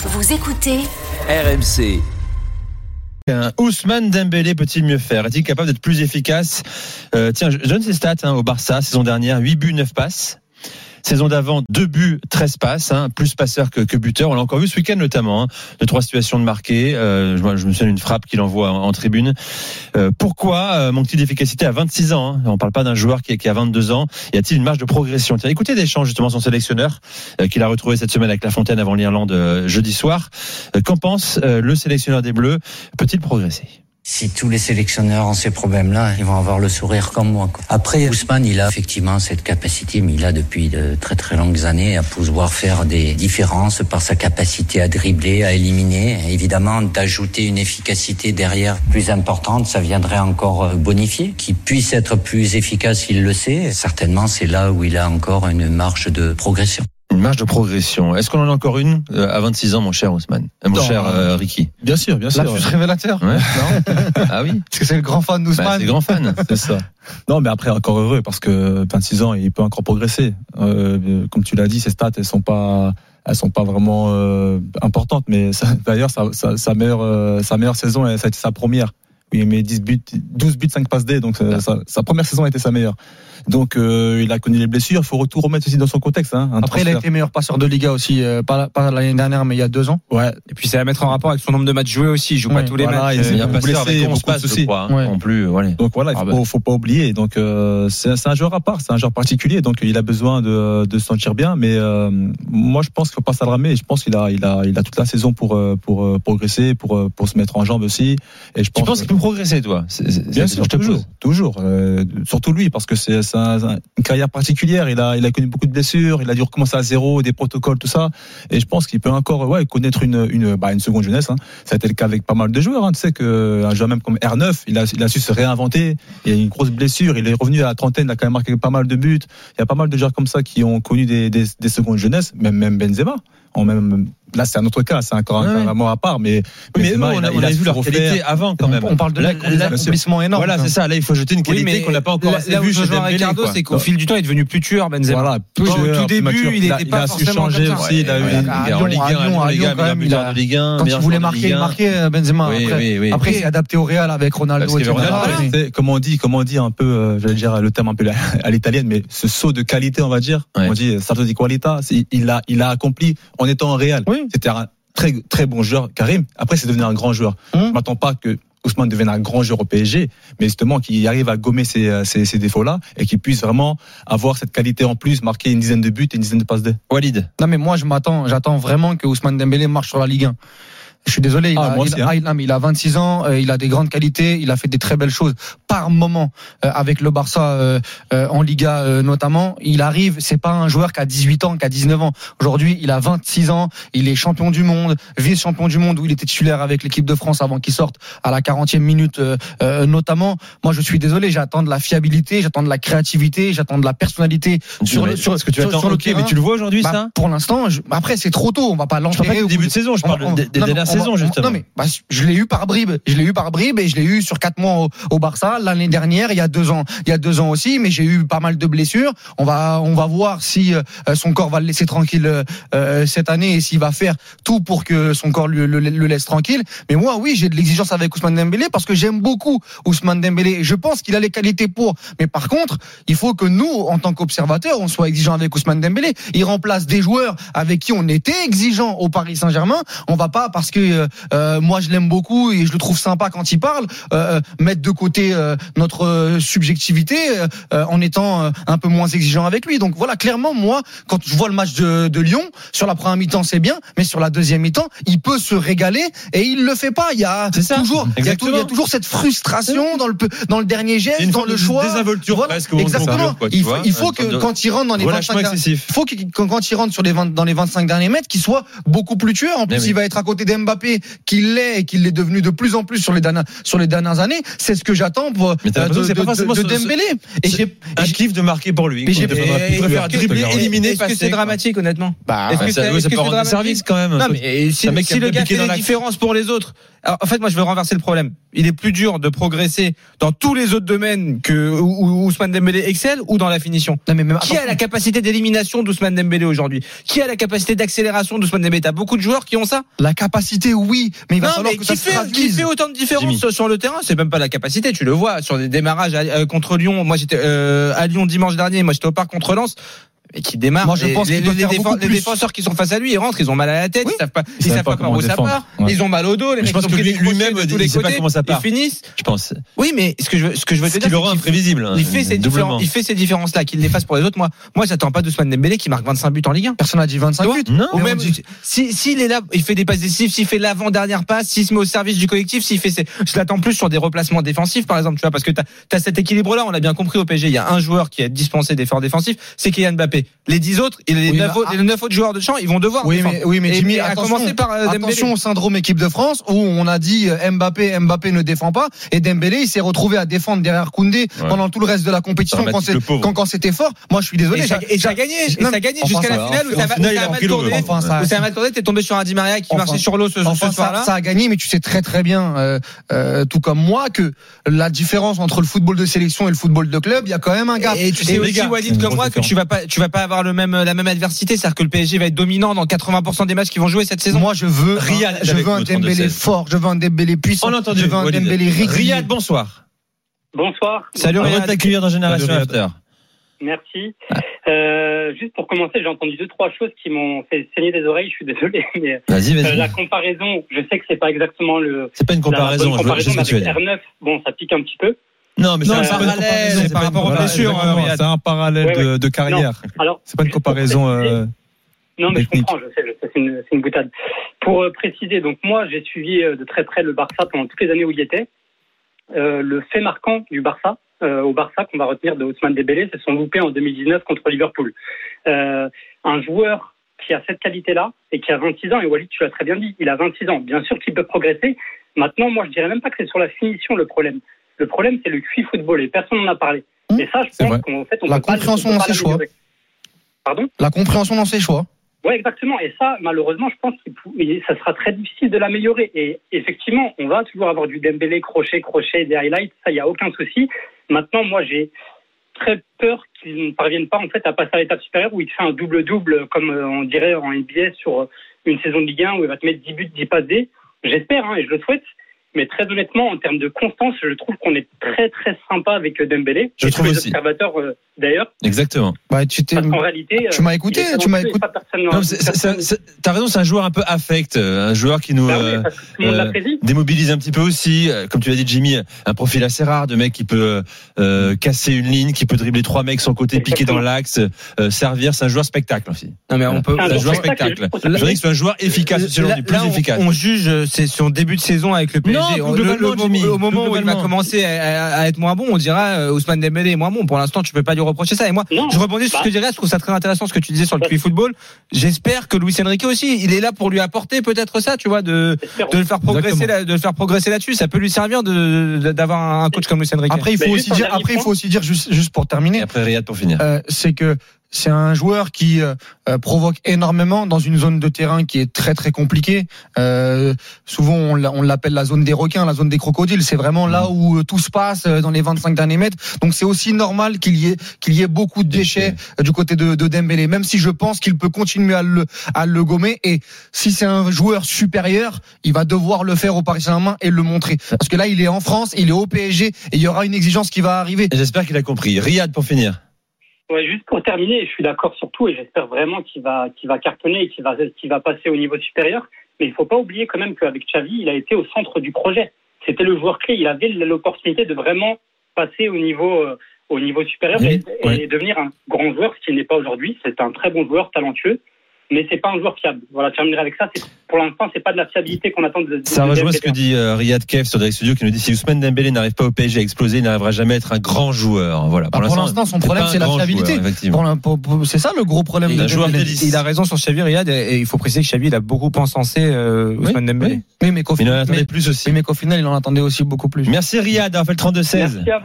Vous écoutez RMC. Un Ousmane Dembélé peut-il mieux faire? Est-il capable d'être plus efficace? Euh, Tiens, je je donne ses stats hein, au Barça, saison dernière, 8 buts, 9 passes. Saison d'avant, 2 buts, 13 passes, hein, plus passeur que, que buteur. On l'a encore vu ce week-end notamment, hein, de trois situations de marqué. Euh, je, je me souviens d'une frappe qu'il envoie en, en tribune. Euh, pourquoi euh, manque-t-il d'efficacité à 26 ans hein? On ne parle pas d'un joueur qui, qui a 22 ans. Y a-t-il une marge de progression? Tiens, écoutez Deschamps, justement, son sélectionneur, euh, qu'il a retrouvé cette semaine avec La Fontaine avant l'Irlande euh, jeudi soir. Euh, Qu'en pense le sélectionneur des Bleus? Peut-il progresser? Si tous les sélectionneurs ont ces problèmes-là, ils vont avoir le sourire comme moi. quoi. Après, Ousmane, il a effectivement cette capacité, mais il a depuis de très très longues années à pouvoir faire des différences par sa capacité à dribbler, à éliminer. Évidemment, d'ajouter une efficacité derrière plus importante, ça viendrait encore euh, bonifier. Qu'il puisse être plus efficace, il le sait. Certainement, c'est là où il a encore une marge de progression. Une marge de progression. Est-ce qu'on en a encore une euh, à 26 ans, mon cher Ousmane Euh, Mon Non. cher euh, Ricky? Bien sûr, bien sûr. Lapsus révélateur. Ouais. Non Ah oui Parce que c'est le grand fan bah, d'Ousmane. C'est grand fan. C'est ça. Non, mais après, encore heureux parce que 26 ans, il peut encore progresser. Euh, comme tu l'as dit, ses stats, elles sont pas, elles sont pas vraiment euh, importantes. Mais d'ailleurs, sa, sa, sa meilleure, euh, sa meilleure saison, ça a été sa première. Oui, mais 10 buts, 12 buts, 5 passes D. Donc, euh, sa, sa première saison a été sa meilleure. Donc, euh, il a connu les blessures. Il faut tout remettre aussi dans son contexte. Hein, un Après, il a transfert. été meilleur passeur de Liga aussi, euh, pas, pas l'année dernière, mais il y a deux ans. Ouais, Et puis c'est à mettre en rapport avec son nombre de matchs joués aussi. Il joue pas tous les voilà, matchs. il Euh, Il y a passeur blessé, avec 11 beaucoup de passes, je soucis. crois. hein, Ouais. Non plus, voilà. Donc voilà, il faut, Ah pas, bah. faut pas oublier. Donc euh, c'est c'est un joueur à part, c'est un joueur particulier. Donc il a besoin de, de se sentir bien. Mais euh, moi, je pense qu'il faut pas s'alarmer. Je pense qu'il a, il a, il a toute la saison pour euh, pour euh, progresser, pour euh, pour se mettre en jambe aussi. Et je Tu pense. Progresser, toi Bien sûr, toujours, pose. toujours. Euh, surtout lui, parce que c'est c'est un- une carrière particulière. Il a, il a connu beaucoup de blessures. Il a dû recommencer à zéro, des protocoles, tout ça. Et je pense qu'il peut encore, ouais, connaître une, une, bah, une seconde jeunesse. Hein. Ça a été le cas avec pas mal de joueurs. Hein. Tu sais que un joueur même comme R9, il a, il a su se réinventer. Il a eu une grosse blessure. Il est revenu à la trentaine. Il a quand même marqué pas mal de buts. Il y a pas mal de joueurs comme ça qui ont connu des, des, des secondes jeunesse. Même, même Benzema. En même, là, c'est un autre cas. C'est encore un Ouais, à part. Mais, Mais Benzema, on il a, on il a vu leur qualité avant quand même. On parle de l'accomplissement énorme. Voilà, c'est ça. Là, il faut jeter une qualité qu'on n'a pas encore là, assez là où vue chez. Ricardo, c'est qu'au fil du temps, il est devenu plus tueur, Benzema. Voilà, Au tout début, il a- était pas a su forcément changer comme ça. aussi. Il a eu il à en Ligue à 1, Lyon, en à Ligue Lyon, 1, quand meilleur il a- de Ligue 1. Quand il voulait marquer, il 1. marquait Benzema. Après, il s'est adapté au Real avec Ronaldo, Parce qu'il y avait etc. Ronaldo, Mais- C'est, comme on dit, comme on dit un peu, euh, j'allais dire le terme un peu à l'italienne, mais ce saut de qualité, on va dire, on dit salto di qualità, c'est- il a, il a accompli en étant en Real. Oui. C'était un très, très bon joueur, Karim. Après, c'est devenu un grand joueur. Hum. Je m'attends pas que Ousmane devienne un grand joueur au PSG, mais justement qu'il arrive à gommer ces, euh, ces, ces défauts-là et qu'il puisse vraiment avoir cette qualité en plus, marquer une dizaine de buts et une dizaine de passes D. Walid. Non, mais moi, je m'attends, j'attends vraiment que Ousmane Dembélé marche sur la Ligue 1. Je suis désolé, il, Ah, a, moi il, aussi, a- hein. il- non, mais il a 26 ans, euh, il a des grandes qualités, il a fait des très belles choses par moment euh, avec le Barça euh, euh, en Liga euh, notamment. Il arrive, c'est pas un joueur qui a 18 ans, qui a 19 ans. Aujourd'hui, il a 26 ans, il est champion du monde, vice-champion du monde où il était titulaire avec l'équipe de France avant qu'il sorte à la 40e minute notamment. Moi, je suis désolé, j'attends de la fiabilité, j'attends de la créativité, j'attends de la personnalité sur le sur, ce que tu sur- attends, sur le ok, terrain. mais tu le vois aujourd'hui, Bah, ça? Pour l'instant, je- après c'est trop tôt, on va pas l'enterrer. au début de saison, je parle on- des, des non, dernières non, justement. Mais bah, je l'ai eu par bribes, je l'ai eu par bribes et je l'ai eu sur quatre mois au, au Barça l'année dernière, il y a deux ans, il y a deux ans aussi, mais j'ai eu pas mal de blessures. On va on va voir si euh, son corps va le laisser tranquille euh, euh, cette année et s'il va faire tout pour que son corps le, le- le laisse tranquille. Mais moi oui, j'ai de l'exigence avec Ousmane Dembélé parce que j'aime beaucoup Ousmane Dembélé et je pense qu'il a les qualités pour. Mais par contre, il faut que nous en tant qu'observateurs, on soit exigeants avec Ousmane Dembélé. Il remplace des joueurs avec qui on était exigeant au Paris Saint-Germain. On va pas parce que euh, euh, moi je l'aime beaucoup et je le trouve sympa quand il parle, euh, mettre de côté euh, notre subjectivité en étant un peu moins exigeant avec lui. Donc voilà, clairement moi, quand je vois le match de, de Lyon, sur la première mi-temps c'est bien, mais sur la deuxième mi-temps, il peut se régaler et il le fait pas. Il y a toujours, il y a, tou- exactement. il y a toujours cette frustration dans le dans le dernier geste, une dans le choix. désinvolture Voilà, presque au exactement. secours, quoi, tu il faut, vois. il faut Une sorte que de quand il rentre dans les relâchement 25 excessif. il faut qu'il quand, il rentre sur les 20 dans les 25 derniers mètres, qu'il soit beaucoup plus tueur. En plus, oui. il va être à côté d'Mbappé, qu'il l'est et qu'il l'est devenu de plus en plus sur les dernières sur les dernières années. C'est ce que j'attends pour Mais euh, de, pas de- de ce- Dembélé. Et j'ai Un kiff de marquer pour lui. J'ai- préfère- dribbler, éliminer, Est-ce que c'est dramatique, honnêtement? Bah, Est-ce que c'est service quand même. Non, mais si, le gars fait la- différences pour les autres, en fait, moi, je veux renverser le problème. Il est plus dur de progresser dans tous les autres domaines que où, Ousmane Dembélé excelle ou dans la finition. Non, mais même- Qui a la capacité d'élimination d'Ousmane Dembélé aujourd'hui? Qui a la capacité d'accélération d'Ousmane Dembélé? T'as beaucoup de joueurs qui ont ça? La capacité, oui, mais il va Non, falloir mais que qui ça se fait, qui fait autant de différence Jimmy. sur le terrain? C'est même pas la capacité, tu le vois sur des démarrages à- euh, contre Lyon. Moi, j'étais euh, à Lyon dimanche dernier. Moi, j'étais au parc contre Lens. Et qui démarre. Moi, je les, pense les, les les plus. défenseurs qui sont face à lui, ils rentrent, ils ont mal à la tête, ils savent pas, ils savent savent pas pas où ça part. Ouais. Ils ont mal au dos. Les mecs je pense que lui- lui-même, de il les sait pas comment ça part. Ils finissent. Je pense. Oui, mais ce que je veux, ce que je veux te dire, c'est imprévisible. hein, il fait ces différences, il fait ces différences-là, qu'il les fasse pour les autres. Moi, moi, j'attends pas d'Ousmane Dembélé qui marque 25 buts en Ligue 1. Personne n'a dit 25 Tu vois buts. Non, Ou même, si, s'il est là, il fait des passes décisives, s'il fait l'avant-dernière passe, s'il se met au service du collectif, s'il fait ses, je l'attends plus sur des replacements défensifs, par exemple, tu vois, parce que t'as, as cet équilibre-là, on l'a bien compris au PSG. Il y a un joueur qui est dispensé d'efforts défensifs, c'est Kylian Mbappé. Les 10 autres, et les, Oui, 9, mais- autres, les 9 autres joueurs de champ, ils vont devoir Oui, défendre. mais, oui, mais Et Jimmy, puis, à attention, commencer par euh, attention au syndrome équipe de France où on a dit euh, Mbappé, Mbappé ne défend pas et Dembélé il s'est retrouvé à défendre derrière Koundé pendant tout le reste de la compétition quand, c'est- quand, quand c'était fort. Moi, je suis désolé. Et ça, et a gagné, et ça a gagné enfin, jusqu'à la finale où ça a va tourner, t'es tombé sur un Di Maria qui marchait sur l'eau ce, soir-là. ça a gagné, mais tu sais très très bien, euh, tout comme moi, que la différence entre le football de sélection et le football de club, il y a quand même un gap. Et tu sais aussi, Walid, comme moi, que tu vas pas, tu vas pas avoir le même, la même adversité. C'est-à-dire que le PSG va être dominant dans 80% des matchs qui vont jouer cette saison. Moi, je veux, Riyad un, je veux un nous, Dembélé 32-16. fort, je veux un Dembélé puissant, On entendu. je veux un Walid. Dembélé. Riyad, bonsoir. Bonsoir. Salut, On va Riyad. t'accueillir dans Génération Salut, Riyad. After. Merci. Euh, juste pour commencer, j'ai entendu deux trois choses qui m'ont fait saigner des oreilles. Je suis désolé, mais Vas-y, euh, vas-y. la comparaison, je sais que c'est pas exactement le C'est pas une la bonne comparaison, je vois- je comparaison sais ce que tu veux mais dire. avec R9. Bon, ça pique un petit peu. Non, mais c'est un pas une parallèle, comparaison, c'est par rapport un parallèle de, carrière. C'est pas une comparaison. euh, Non, mais je comprends, je sais, je sais, c'est une, boutade. Pour euh, préciser, donc moi, j'ai suivi euh, de très près le Barça pendant toutes les années où il était. Euh, le fait marquant du Barça, euh, au Barça, qu'on va retenir de Ousmane Dembélé, c'est son loupé en 2019 contre Liverpool. Euh, un joueur qui a cette qualité-là et qui a 26 ans, et Walid, tu l'as très bien dit, il a 26 ans. Bien sûr qu'il peut progresser. Maintenant, moi, je dirais même pas que c'est sur la finition le problème. Le problème, c'est le QI football et personne n'en a parlé. Mmh, Et ça, je pense qu'en fait, on La pas- compréhension on peut dans pas ses choix. Pardon? La compréhension dans ses choix. Ouais, exactement. Et ça, malheureusement, je pense que ça sera très difficile de l'améliorer. Et effectivement, on va toujours avoir du Dembélé, crochet, crochet, des highlights. Ça, il n'y a aucun souci. Maintenant, moi, j'ai très peur qu'il ne parvienne pas en fait à passer à l'étape supérieure où il fait un double-double, comme euh, on dirait en NBA sur une saison de Ligue 1 où il va te mettre 10 buts, 10 passes D. J'espère, hein, et je le souhaite. Mais très honnêtement, en termes de constance, je trouve qu'on est très très sympa avec euh, Dembélé. Je trouve les aussi. observateurs euh, d'ailleurs. Exactement. Bah, tu t'es, Parce qu'en réalité, tu m'as écouté, tu m'as écouté. pas personne- Non, mais c'est- c'est- c'est- c'est- T'as raison, c'est un joueur un peu affect, euh, un joueur qui nous Bah oui, euh, euh, démobilise un petit peu aussi. Euh, Comme tu l'as dit, Jimmy, un profil assez rare de mec qui peut euh, casser une ligne, qui peut dribbler trois mecs sur le côté, piquer dans l'axe, euh, servir. C'est un joueur spectacle aussi. Non, mais on peut, C'est un joueur spectacle. je dirais que c'est un joueur efficace, des plus là, on- juge, euh, c'est son début de saison avec le PSG. Non, globalement, Jimmy, au moment où il va commencer à, être moins bon, on dira euh, Ousmane Dembélé est moins bon. Pour l'instant, tu peux pas lui reprocher ça. Et moi, Non. je rebondis sur ce que Bah. dirais. Je trouve ça très intéressant ce que tu disais sur le. QI football. J'espère que Luis Enrique aussi, il est là pour lui apporter peut-être ça, tu vois, de de le faire progresser, là, de le faire progresser là-dessus. Ça peut lui servir d'avoir un coach comme Luis Enrique. Après, il faut aussi dire, après, il faut aussi dire, juste, juste pour Et terminer, après Riyad pour finir. euh, c'est que c'est un joueur qui euh, euh, provoque énormément dans une zone de terrain qui est très très compliquée. Euh, souvent, on l'a- on l'appelle la zone des requins, la zone des crocodiles. C'est vraiment là où euh, tout se passe euh, dans les 25 derniers mètres. Donc, c'est aussi normal qu'il y ait qu'il y ait beaucoup de déchets du côté de, de Dembélé. Même si je pense qu'il peut continuer à le à le gommer. Et si c'est un joueur supérieur, il va devoir le faire au Paris Saint-Germain et le montrer. Parce que là, il est en France, il est au PSG et il y aura une exigence qui va arriver. J'espère qu'il a compris. Riyad pour finir. Ouais, juste pour terminer, je suis d'accord sur tout et j'espère vraiment qu'il va, qu'il va cartonner et qu'il va, qu'il va passer au niveau supérieur. Mais il faut pas oublier quand même qu'avec Xavi, il a été au centre du projet. C'était le joueur clé. Il avait l'opportunité de vraiment passer au niveau, euh, au niveau supérieur Oui, et, et devenir un grand joueur, ce qui n'est pas aujourd'hui. C'est un très bon joueur, talentueux, mais c'est pas un joueur fiable. Voilà, je terminerai avec ça. Pour l'instant, c'est pas de la fiabilité qu'on attend de, Ça rejoint ce Dembélé. que dit euh, Riyad Kev sur Direct Studio qui nous dit si Ousmane Dembélé n'arrive pas au PSG à exploser, il n'arrivera jamais à être un grand joueur. Voilà. Bah, pour l'instant, son problème, c'est la fiabilité. C'est ça le gros problème Il de Dembélé. Il a raison sur Xavi Riyad et, il faut préciser que Xavi il a beaucoup encensé euh, Ousmane Dembélé. oui. Oui, mais qu'au Mais il en final, attendait mais- plus aussi. mais qu'au final, il en attendait aussi beaucoup plus. Merci Riyad d'avoir fait le 32-16. Merci à